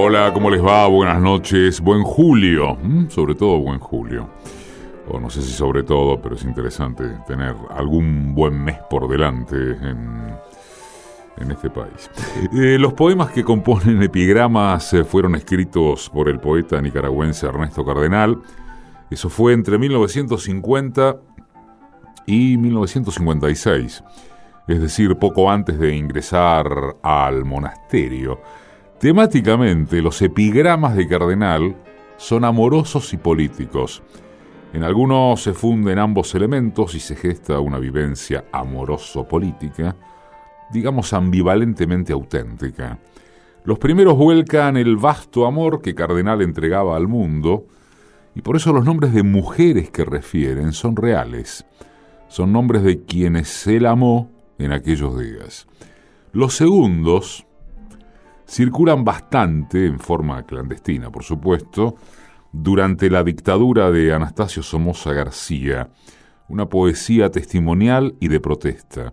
Hola, ¿cómo les va? Buenas noches, buen julio, sobre todo buen julio. O no sé si sobre todo, pero es interesante tener algún buen mes por delante en, en este país. Eh, los poemas que componen epigramas eh, fueron escritos por el poeta nicaragüense Ernesto Cardenal. Eso fue entre 1950 y 1956, es decir, poco antes de ingresar al monasterio. Temáticamente, los epigramas de Cardenal son amorosos y políticos. En algunos se funden ambos elementos y se gesta una vivencia amoroso-política, digamos ambivalentemente auténtica. Los primeros vuelcan el vasto amor que Cardenal entregaba al mundo, y por eso los nombres de mujeres que refieren son reales, son nombres de quienes él amó en aquellos días. Los segundos circulan bastante, en forma clandestina por supuesto, durante la dictadura de Anastasio Somoza García, una poesía testimonial y de protesta.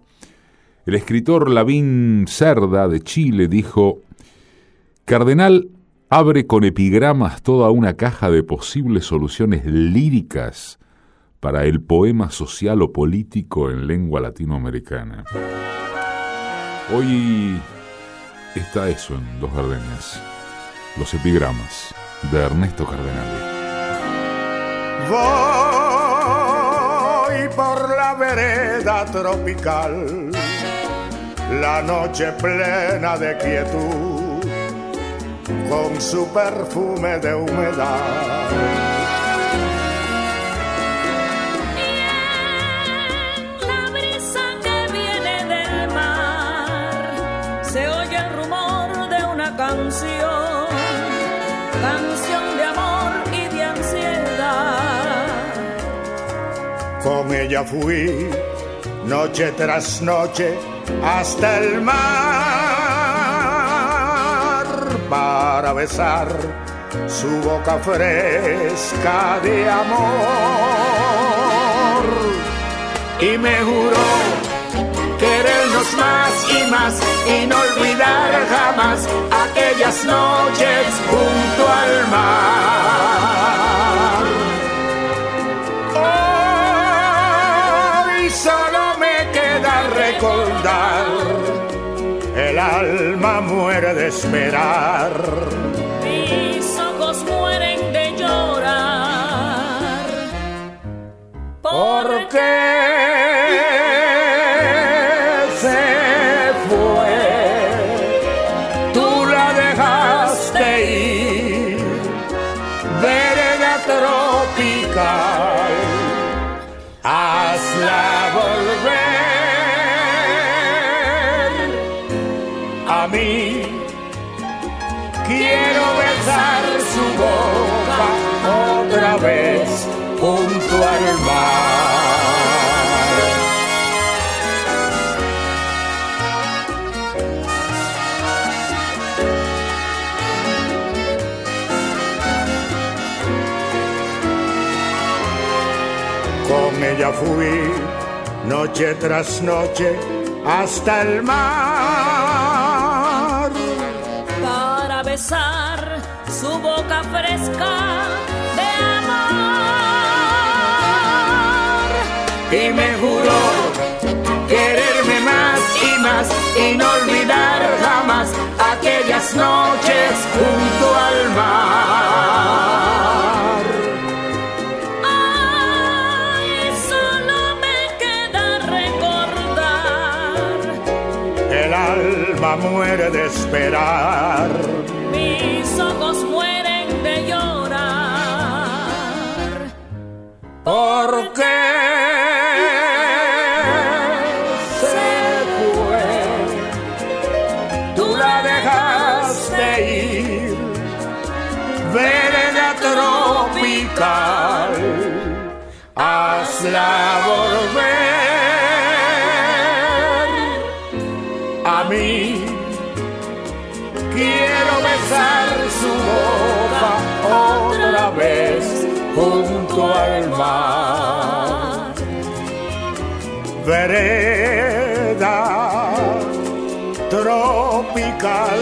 El escritor Lavín Cerda de Chile dijo, Cardenal abre con epigramas toda una caja de posibles soluciones líricas para el poema social o político en lengua latinoamericana. Hoy está eso en Dos Gardenias, los epigramas de Ernesto Cardenal. Voy por la vereda tropical la noche plena de quietud, con su perfume de humedad. Canción, de amor y de ansiedad. Con ella fui noche tras noche hasta el mar para besar su boca fresca de amor. Y me juró más y más y no olvidar jamás aquellas noches junto al mar. Hoy solo me queda recordar, el alma muere de esperar. Mis ojos mueren de llorar. ¿Por qué junto al mar. Con ella fui noche tras noche hasta el mar. No olvidar jamás aquellas noches junto al mar. Ay, solo me queda recordar El alma muere de esperar. mis ojos mueren de llorar. ¿Por qué Vereda tropical,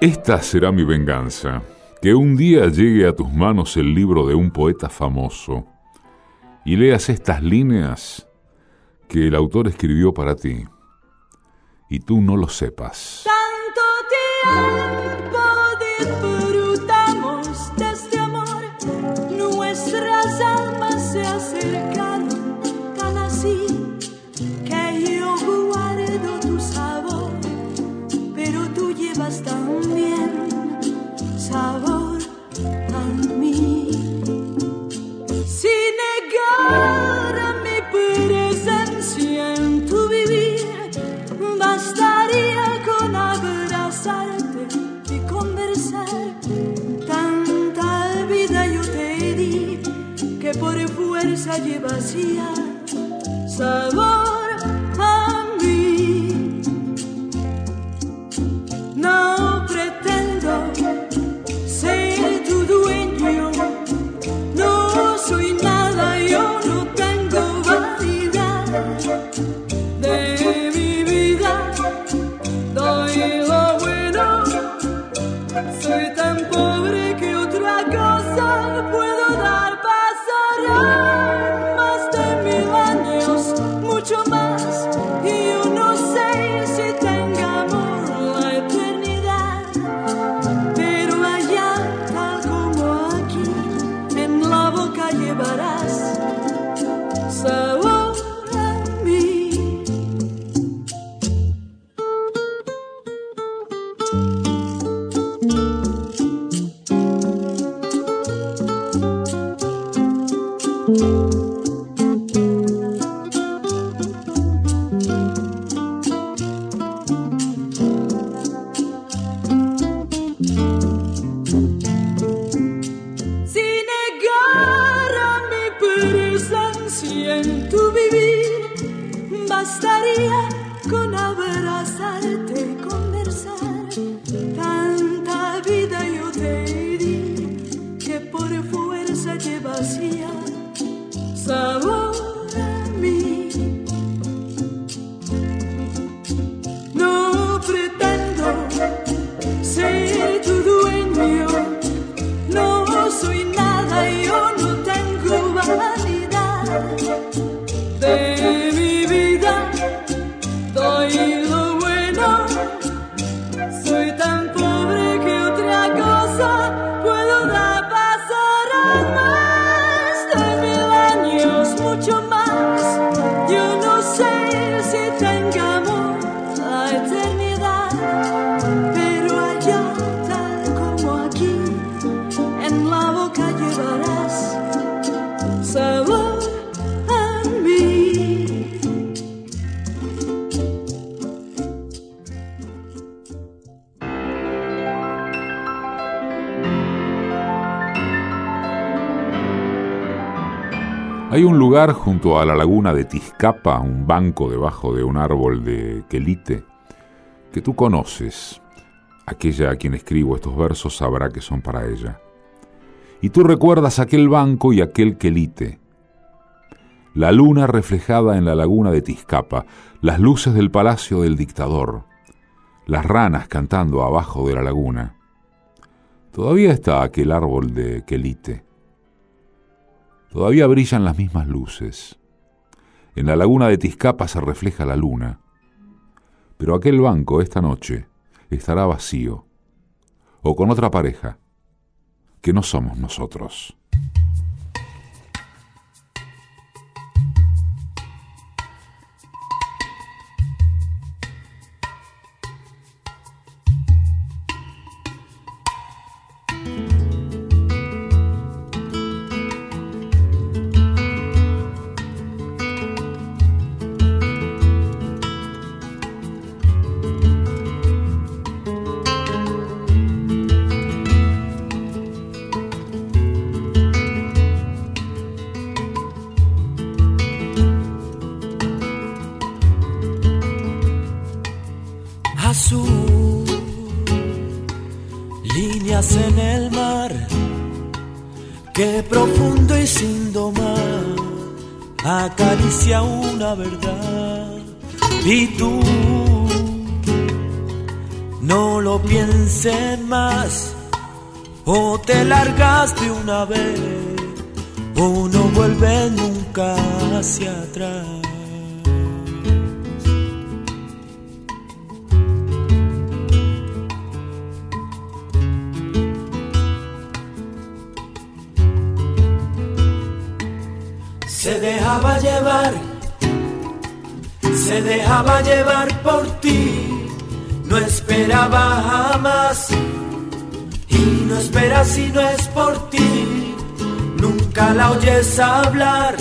Esta será mi venganza, que un día llegue a tus manos el libro de un poeta famoso y leas estas líneas que el autor escribió para ti y tú no lo sepas. Fuerza llevas ya sabor junto a la laguna de Tizcapa, un banco debajo de un árbol de quelite, que tú conoces. Aquella a quien escribo estos versos sabrá que son para ella. Y tú recuerdas aquel banco y aquel quelite. La luna reflejada en la laguna de Tizcapa, las luces del palacio del dictador, las ranas cantando abajo de la laguna. Todavía está aquel árbol de quelite. Todavía brillan las mismas luces. En la laguna de Tizcapa se refleja la luna. Pero aquel banco esta noche estará vacío. O con otra pareja, que no somos nosotros. Que profundo y sin domar acaricia una verdad. Y tú no lo pienses más, o te largas de una vez, o no vuelves nunca hacia atrás. Llevar por ti, no esperaba jamás y no espera si no es por ti, nunca la oyes hablar,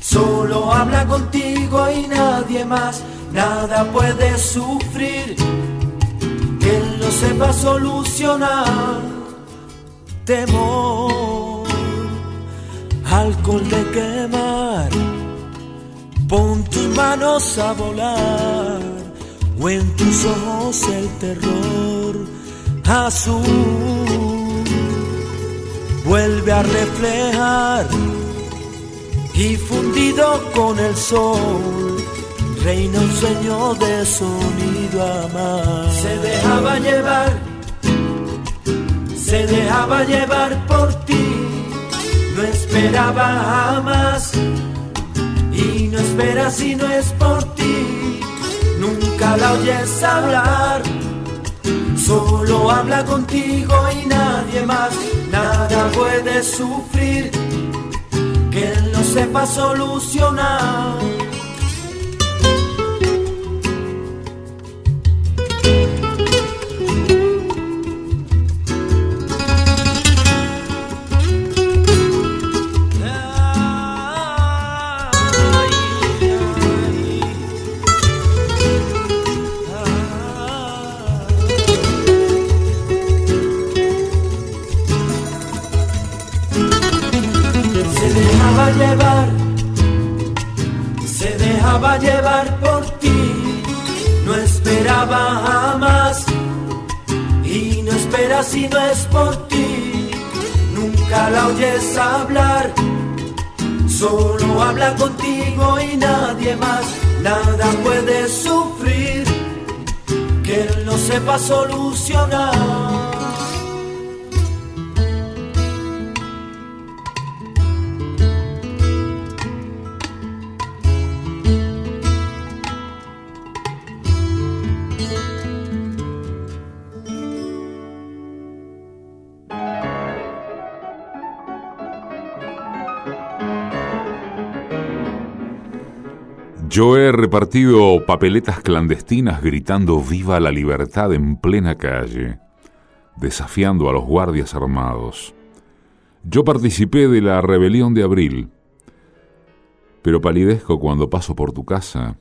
solo habla contigo y nadie más, nada puede sufrir. Que él no sepa solucionar, temor alcohol de quemar. Pon tus manos a volar o en tus ojos el terror azul vuelve a reflejar y fundido con el sol reina un sueño de sonido amar. Se dejaba llevar, se dejaba llevar por ti no esperaba jamás no espera si no es por ti. Nunca la oyes hablar, solo habla contigo y nadie más. Nada puede sufrir que él no sepa solucionar. Si no es por ti, nunca la oyes hablar. Solo habla contigo y nadie más, nada puede sufrir que él no sepa solucionar. Yo he repartido papeletas clandestinas gritando viva la libertad en plena calle, desafiando a los guardias armados. Yo participé de la rebelión de abril, pero palidezco cuando paso por tu casa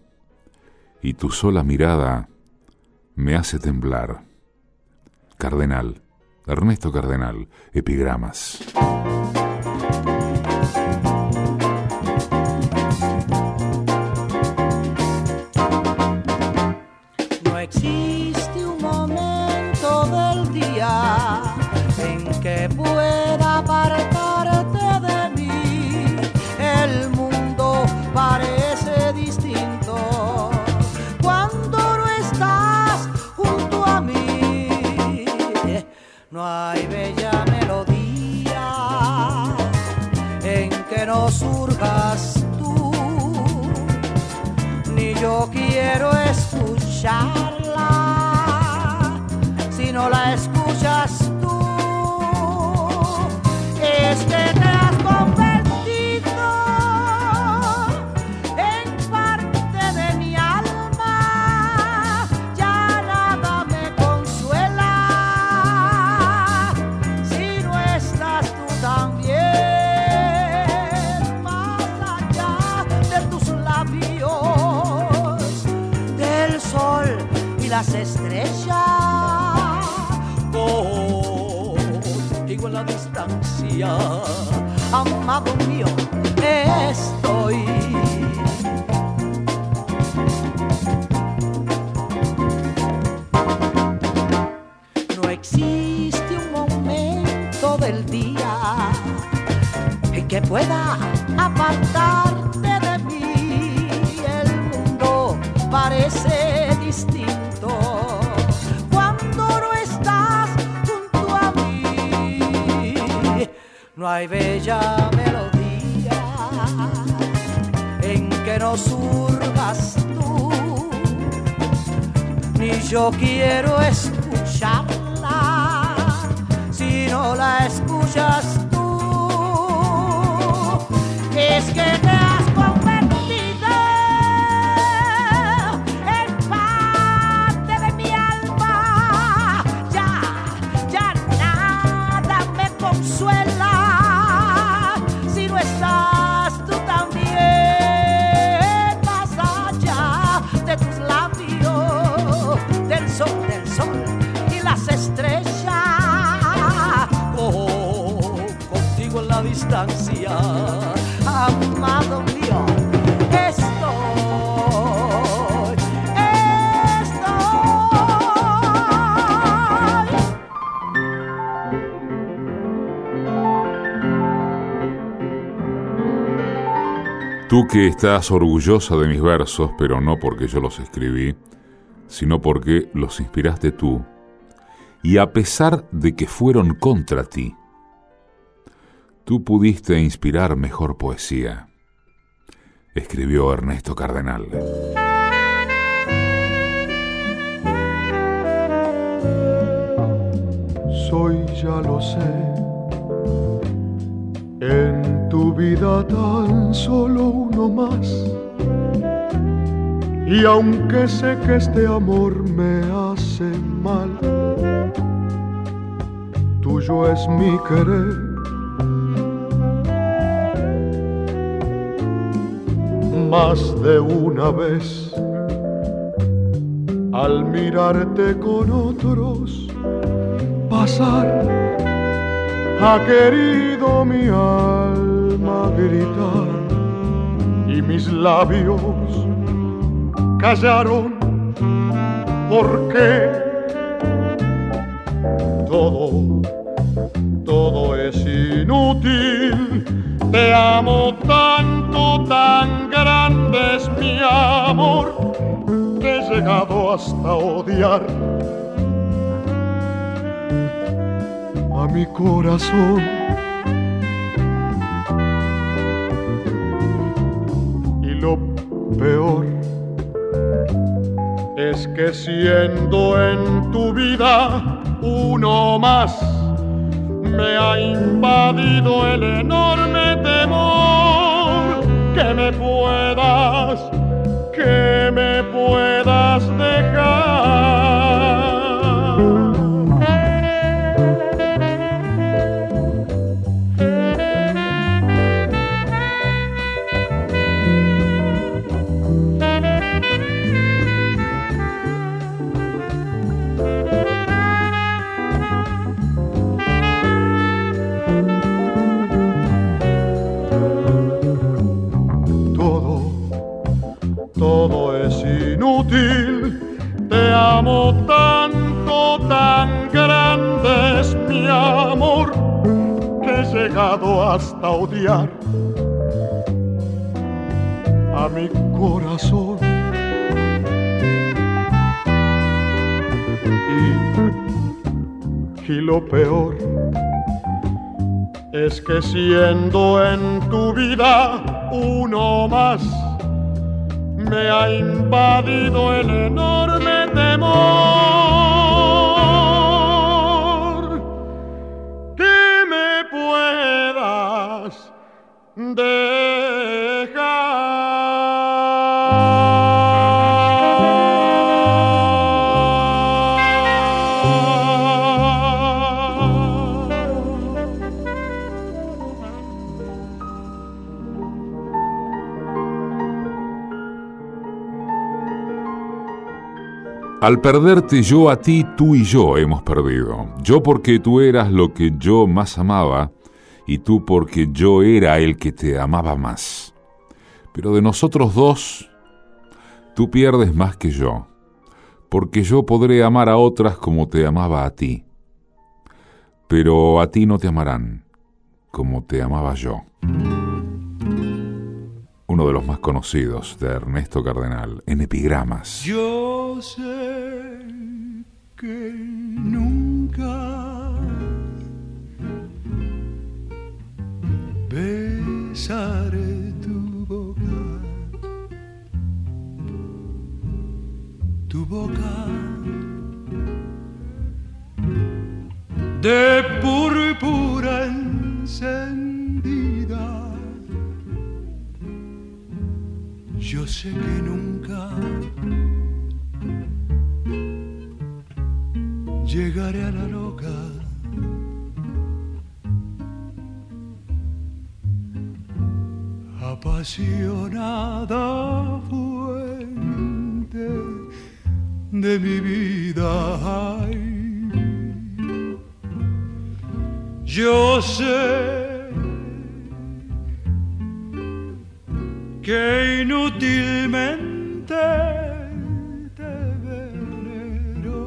y tu sola mirada me hace temblar. Cardenal, Ernesto Cardenal, epigramas. la escuela. 呀。Tú que estás orgullosa de mis versos, pero no porque yo los escribí, sino porque los inspiraste tú, y a pesar de que fueron contra ti, Tú pudiste inspirar mejor poesía, escribió Ernesto Cardenal. Soy, ya lo sé, en tu vida tan solo uno más. Y aunque sé que este amor me hace mal, tuyo es mi querer más de una vez. Al mirarte con otros pasar, ha querido mi alma gritar y mis labios callaron porque todo, todo es inútil. Te amo tanto, tan grande es mi amor que he llegado hasta odiar a mi corazón. Peor. Es que siendo en tu vida uno más, me ha invadido el enorme temor. Que me puedas, que me puedas Al perderte yo a ti, tú y yo hemos perdido. Yo porque tú eras lo que yo más amaba y tú porque yo era el que te amaba más. Pero de nosotros dos, tú pierdes más que yo, porque yo podré amar a otras como te amaba a ti. Pero a ti no te amarán, como te amaba yo. Uno de los más conocidos de Ernesto Cardenal en epigramas. Yo sé que nunca besaré tu boca, tu boca de púrpura encendida. Yo sé que nunca llegaré a la loca. Apasionada fuente de mi vida. Yo sé que inútilmente te venero,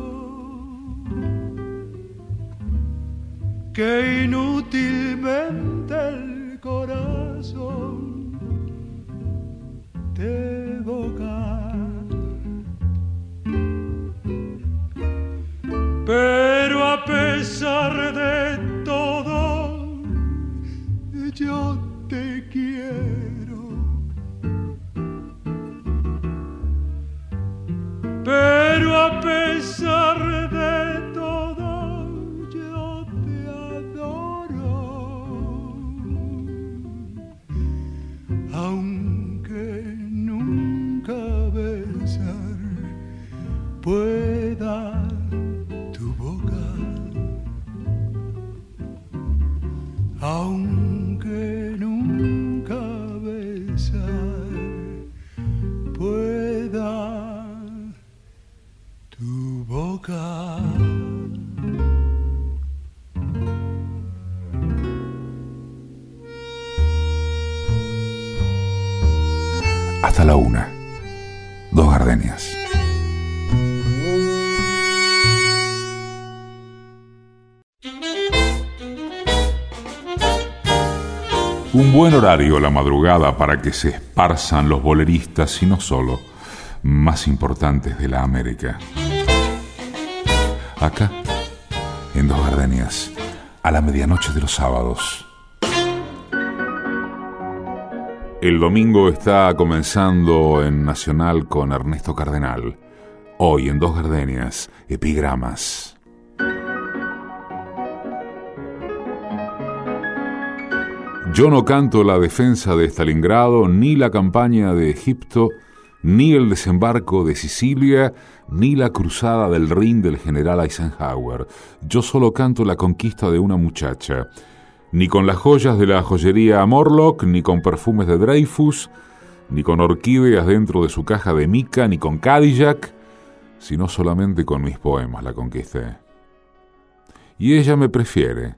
que inútilmente el corazón te evoca. Pero a pesar de yo te quiero. Buen horario la madrugada para que se esparzan los boleristas y no solo, más importantes de la América. Acá, en Dos Gardenias, a la medianoche de los sábados. El domingo está comenzando en Nacional con Ernesto Cardenal. Hoy en Dos Gardenias, epigramas. Yo no canto la defensa de Stalingrado, ni la campaña de Egipto, ni el desembarco de Sicilia, ni la cruzada del Rin del general Eisenhower. Yo solo canto la conquista de una muchacha ni con las joyas de la joyería Morlock, ni con perfumes de Dreyfus, ni con orquídeas dentro de su caja de mica, ni con Cadillac, sino solamente con mis poemas la conquisté. Y ella me prefiere,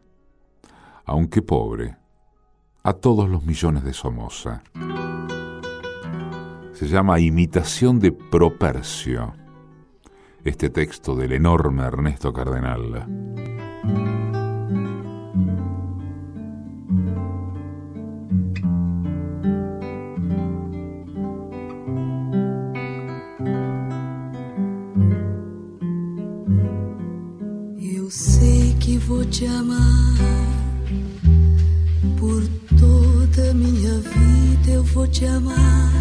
aunque pobre, a todos los millones de Somoza. Se llama Imitación de Propercio, este texto del enorme Ernesto Cardenal. vou te amar toda minha vida. Eu vou te amar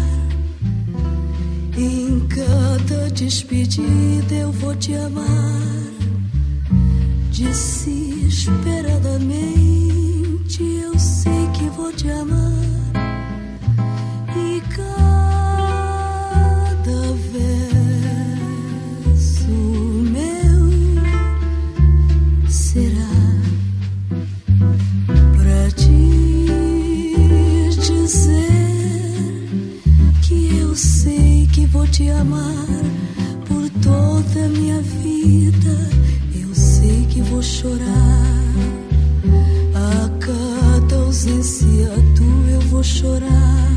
em cada despedida. Eu vou te amar desesperadamente. Eu sei que vou te amar e cada vou te amar por toda a minha vida. Eu sei que vou chorar. A cada ausência tua eu vou chorar.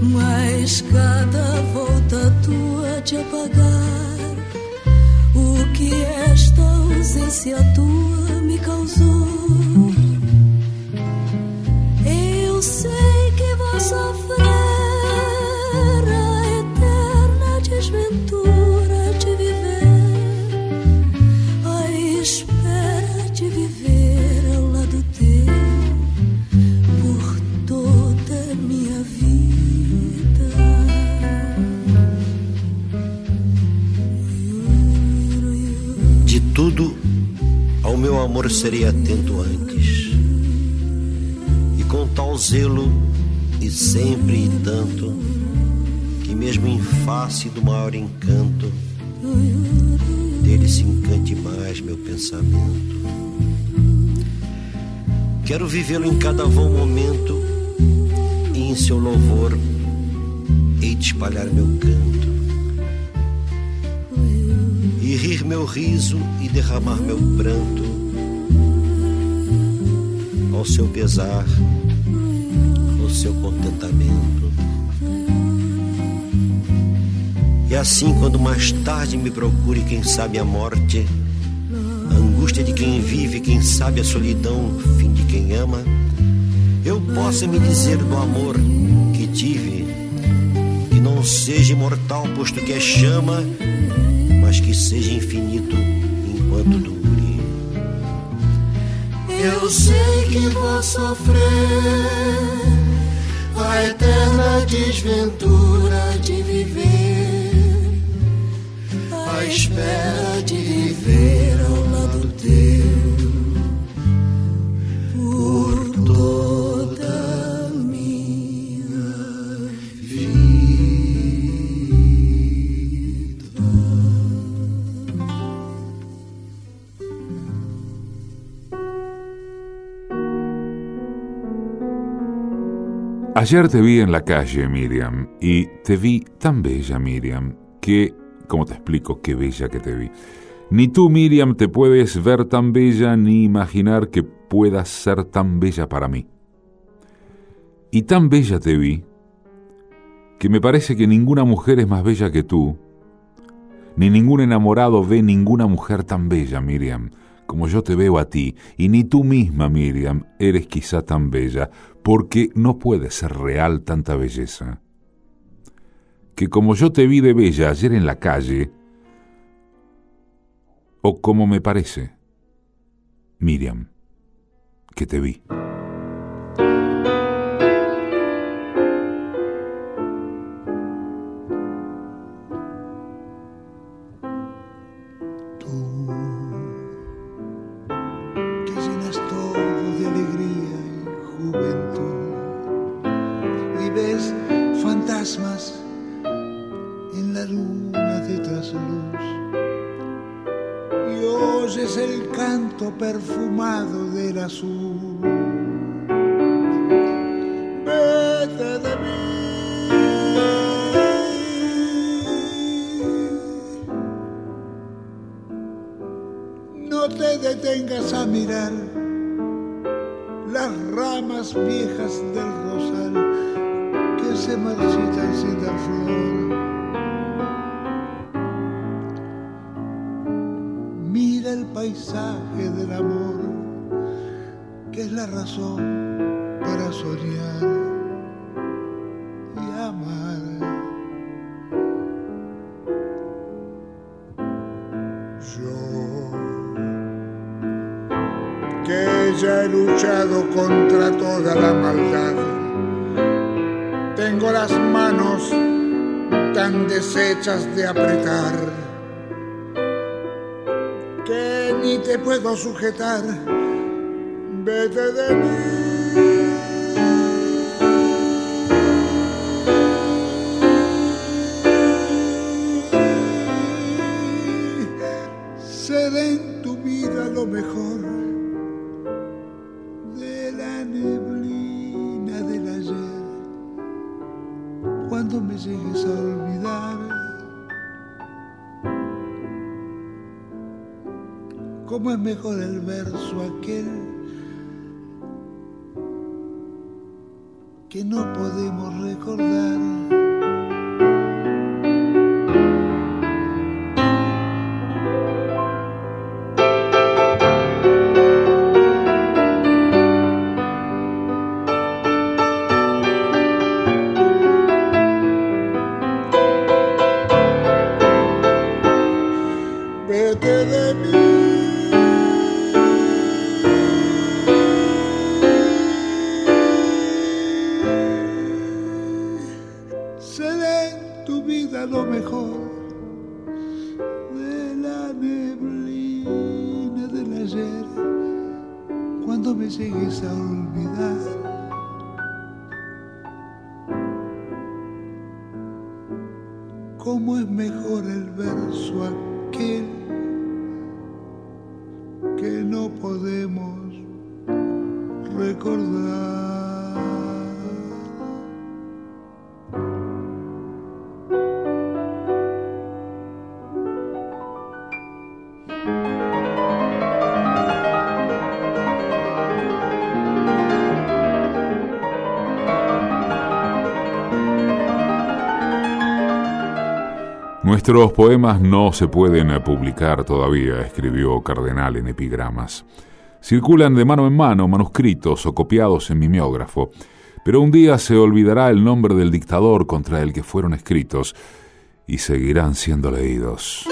Mas cada volta tua te apagar. O que esta ausência tua me causou. Atento antes. E com tal zelo, e sempre e tanto, que mesmo em face do maior encanto, dele se encante mais meu pensamento. Quero vivê-lo em cada vão momento, e em seu louvor hei de espalhar meu canto. E rir meu riso e derramar meu pranto ao seu pesar, ao seu contentamento. E assim, quando mais tarde me procure, quem sabe a morte, a angústia de quem vive, quem sabe a solidão, fim de quem ama, eu possa me dizer do amor que tive, que não seja imortal, posto que é chama, mas que seja infinito enquanto dure. Eu sei que vou sofrer a eterna desventura Ayer te vi en la calle, Miriam, y te vi tan bella, Miriam, que, como te explico, qué bella que te vi. Ni tú, Miriam, te puedes ver tan bella ni imaginar que puedas ser tan bella para mí. Y tan bella te vi, que me parece que ninguna mujer es más bella que tú, ni ningún enamorado ve ninguna mujer tan bella, Miriam, como yo te veo a ti, y ni tú misma, Miriam, eres quizá tan bella, porque no puede ser real tanta belleza. Que como yo te vi de bella ayer en la calle, o como me parece, Miriam, que te vi. No te detengas a mirar las ramas viejas del rosal que se marchitan sin dar flor. Mira el paisaje del amor, que es la razón para soñar de apretar que ni te puedo sujetar. Vete de mí. Nuestros poemas no se pueden publicar todavía, escribió Cardenal en epigramas. Circulan de mano en mano, manuscritos o copiados en mimeógrafo, pero un día se olvidará el nombre del dictador contra el que fueron escritos y seguirán siendo leídos.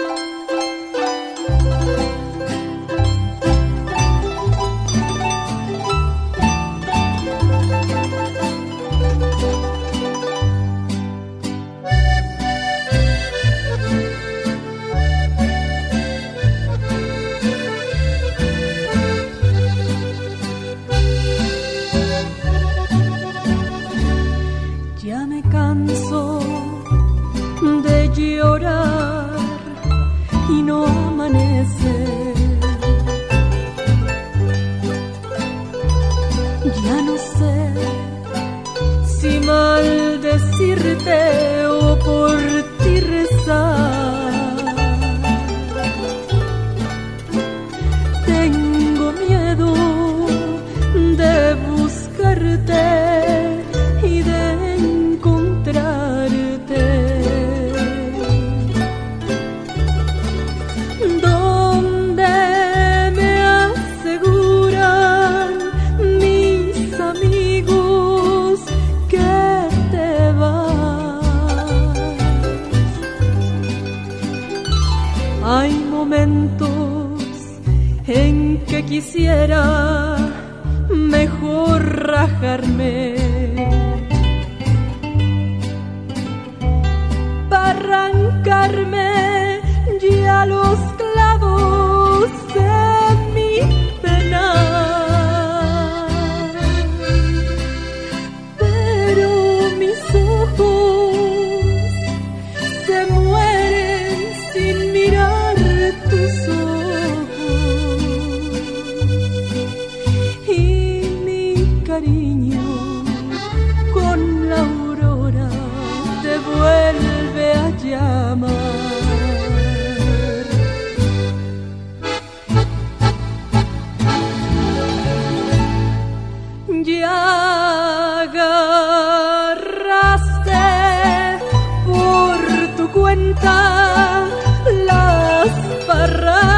las parrandas.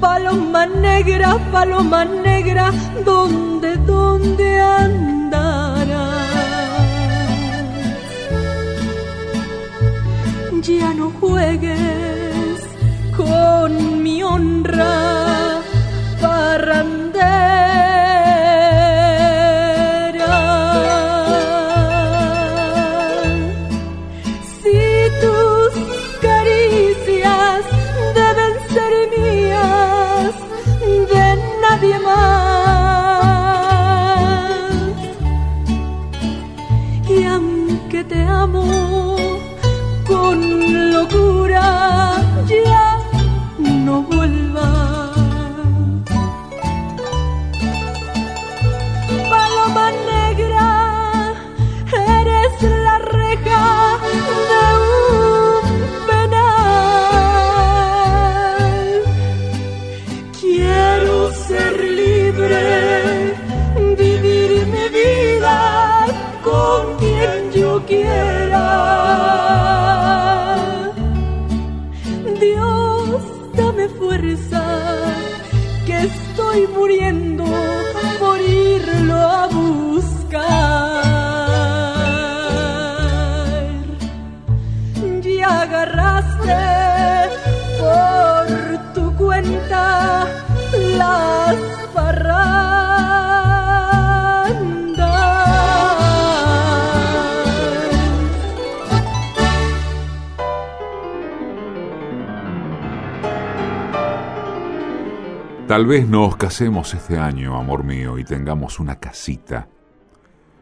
Paloma negra, paloma negra, ¿dónde, dónde andarás? Ya no juegues con mi honra. Tal vez nos casemos este año, amor mío, y tengamos una casita.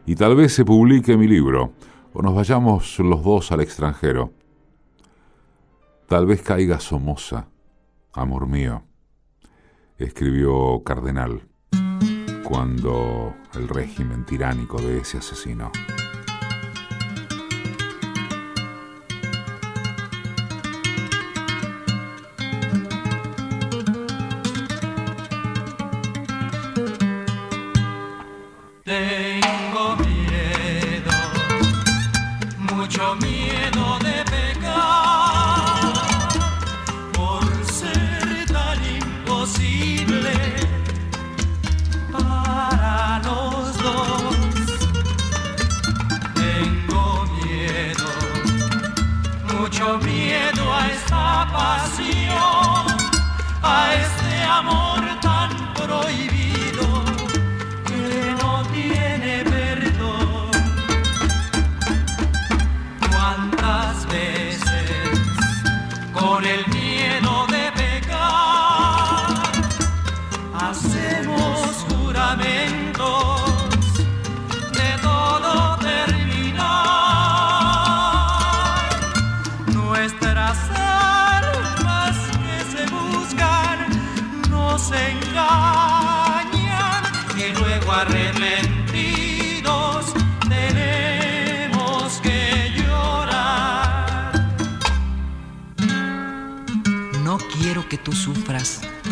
Y tal vez se publique mi libro, o nos vayamos los dos al extranjero. Tal vez caiga Somoza, amor mío, escribió Cardenal cuando el régimen tiránico de ese asesino.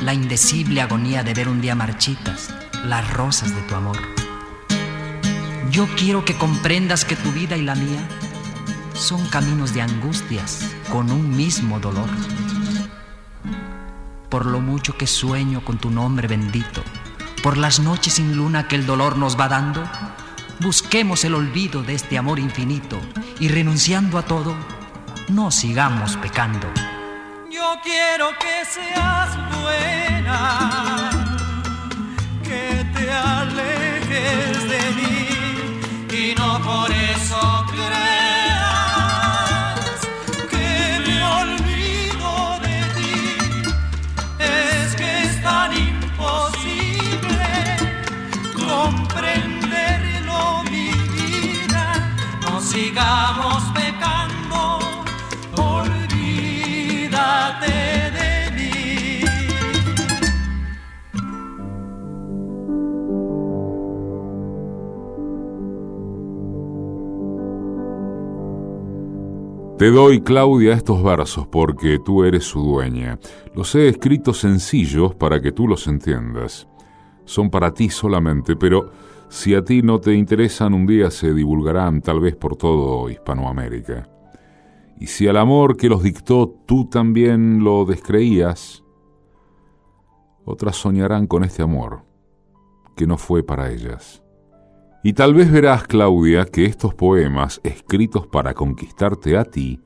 La indecible agonía de ver un día marchitas las rosas de tu amor. Yo quiero que comprendas que tu vida y la mía son caminos de angustias con un mismo dolor. Por lo mucho que sueño con tu nombre bendito, por las noches sin luna que el dolor nos va dando, busquemos el olvido de este amor infinito y renunciando a todo, no sigamos pecando. Yo quiero que seas buena, que te alejes de mí y no por eso Sigamos Te doy, Claudia, estos versos porque tú eres su dueña. Los he escrito sencillos para que tú los entiendas. Son para ti solamente, pero si a ti no te interesan, un día se divulgarán tal vez por todo Hispanoamérica. Y si al amor que los dictó tú también lo descreías, otras soñarán con este amor que no fue para ellas. Y tal vez verás, Claudia, que estos poemas, escritos para conquistarte a ti,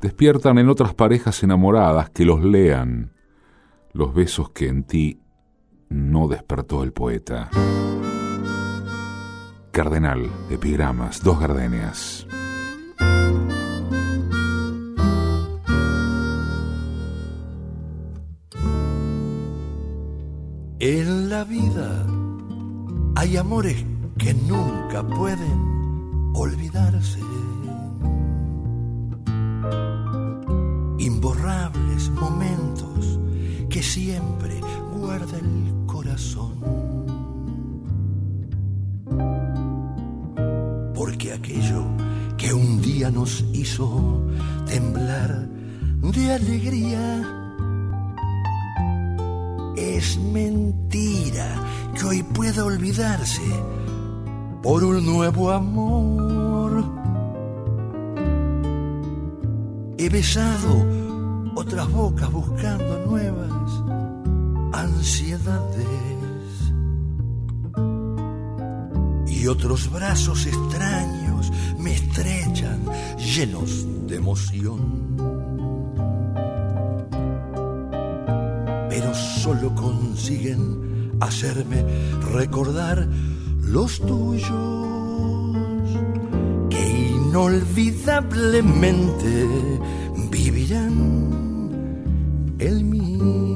despiertan en otras parejas enamoradas que los lean los besos que en ti no despertó el poeta. Cardenal, epigramas, dos gardenias. En la vida hay amores que nunca pueden olvidarse. Imborrables momentos que siempre guarda el corazón. Aquello que un día nos hizo temblar de alegría es mentira que hoy pueda olvidarse por un nuevo amor. He besado otras bocas buscando nuevas ansiedades y otros brazos extraños me estrechan llenos de emoción. Pero solo consiguen hacerme recordar los tuyos que inolvidablemente vivirán el mío.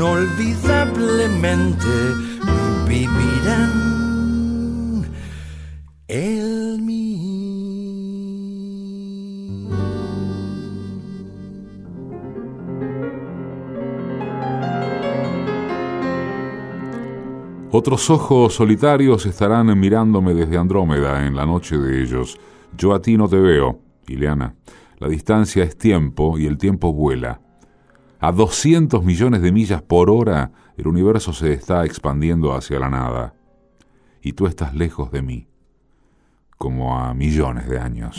inolvidablemente vivirán en mí. Otros ojos solitarios estarán mirándome desde Andrómeda en la noche de ellos. Yo a ti no te veo, Ileana. La distancia es tiempo y el tiempo vuela. A 200 millones de millas por hora el universo se está expandiendo hacia la nada. Y tú estás lejos de mí, como a millones de años.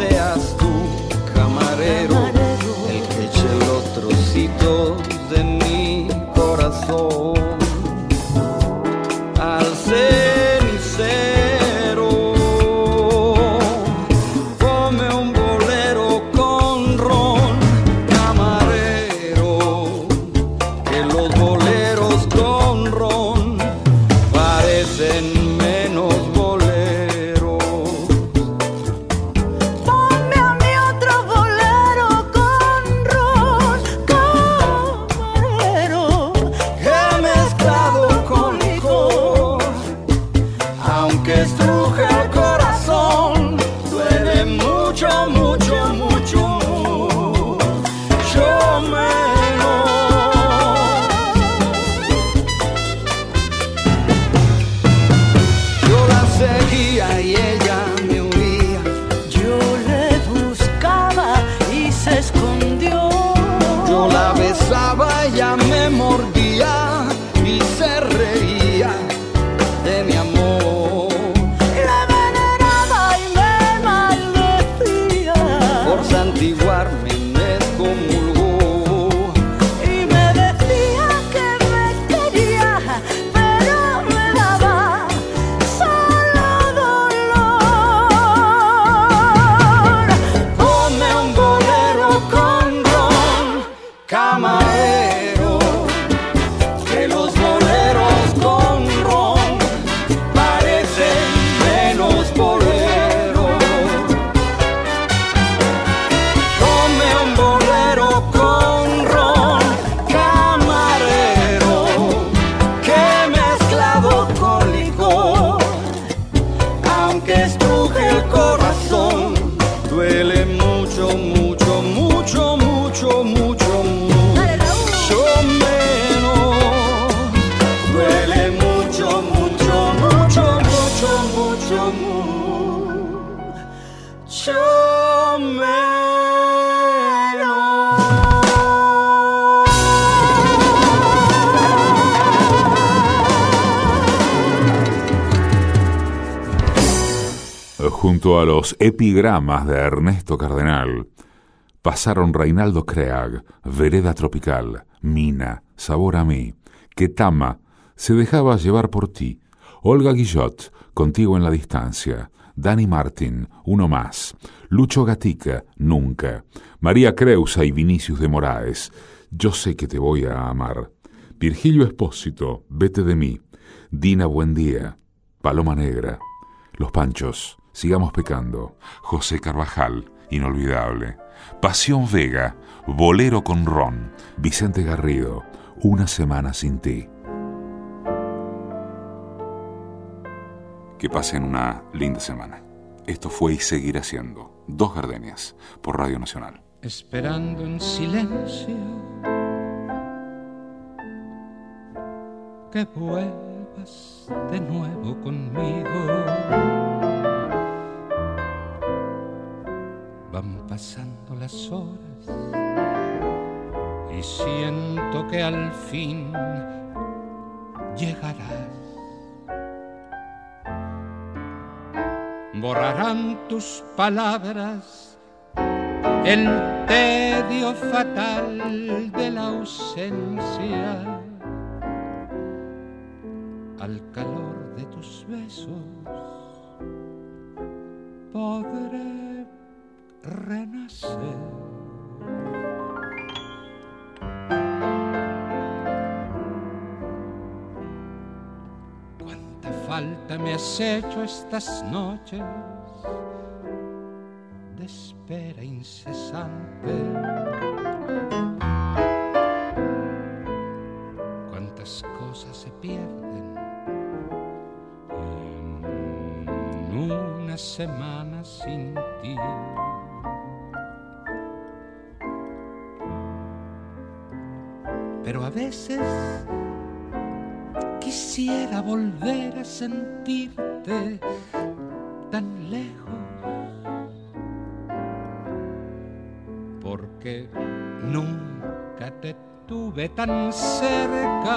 seas tú, camarero, camarero. el que eche los trocitos de mi corazón. Epigramas de Ernesto Cardenal, pasaron Reinaldo Creag, Vereda Tropical, Mina, Sabor a mí, Ketama, Se dejaba llevar por ti, Olga Guillot, Contigo en la distancia, Dani Martin, Uno más, Lucho Gatica, Nunca, María Creusa y Vinicius de Moraes, Yo sé que te voy a amar, Virgilio Espósito, Vete de mí, Dina Buendía, Paloma Negra, Los Panchos, Sigamos Pecando, José Carvajal, Inolvidable, Pasión Vega, Bolero con Ron, Vicente Garrido, Una Semana Sin Ti. Que pasen una linda semana. Esto fue y seguirá siendo Dos Gardenias por Radio Nacional. esperando en silencio que vuelvas de nuevo conmigo. Van pasando las horas y siento que al fin llegarás. Borrarán tus palabras el tedio fatal de la ausencia al calor de tus besos podré renacer falta me has hecho estas noches de espera incesante. Cuántas cosas se pierden en una semana sin ti. Pero a veces quisiera volver a sentirte tan lejos. Porque nunca te tuve tan cerca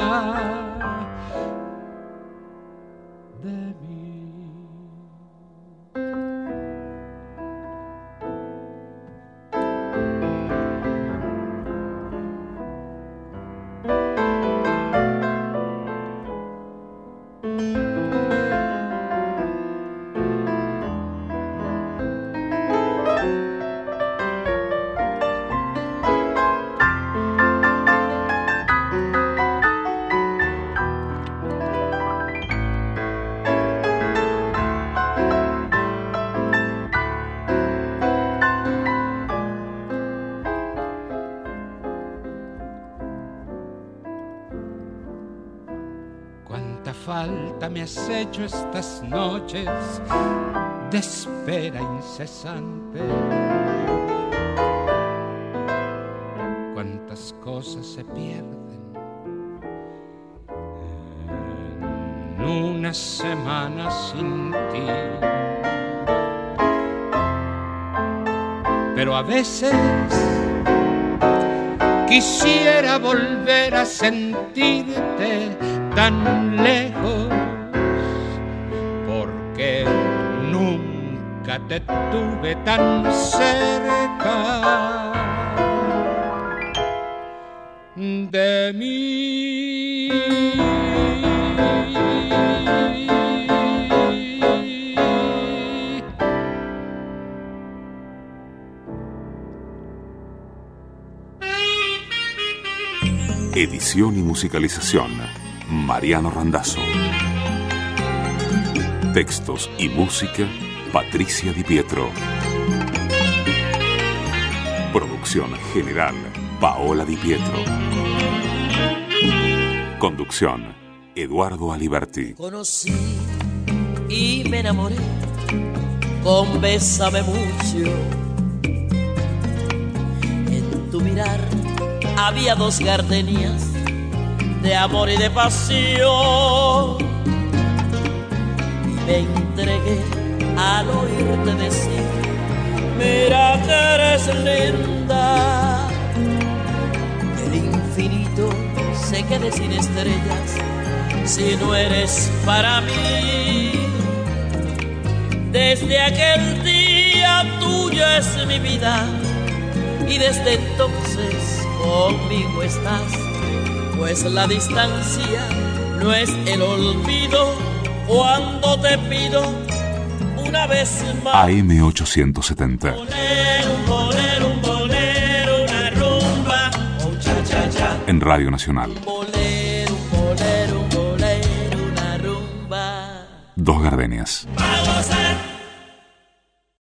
estas noches de espera incesante. Cuántas cosas se pierden en una semana sin ti. Pero a veces quisiera volver a sentirte tan lejos, te tuve tan cerca de mí. Edición y musicalización, Mariano Randazzo. Textos y música, Patricia Di Pietro. Producción general, Paola Di Pietro. Conducción, Eduardo Aliberti. Conocí y me enamoré con Bésame mucho. En tu mirar había dos gardenias de amor y de pasión. Y me entregué al oírte decir, mira que eres linda. El infinito se quede sin estrellas si no eres para mí. Desde aquel día tuyo es mi vida y desde entonces conmigo estás, pues la distancia no es el olvido cuando te pido una vez más. AM870. Un bolero, un bolero, una rumba, un cha cha cha. En Radio Nacional. Dos gardenias.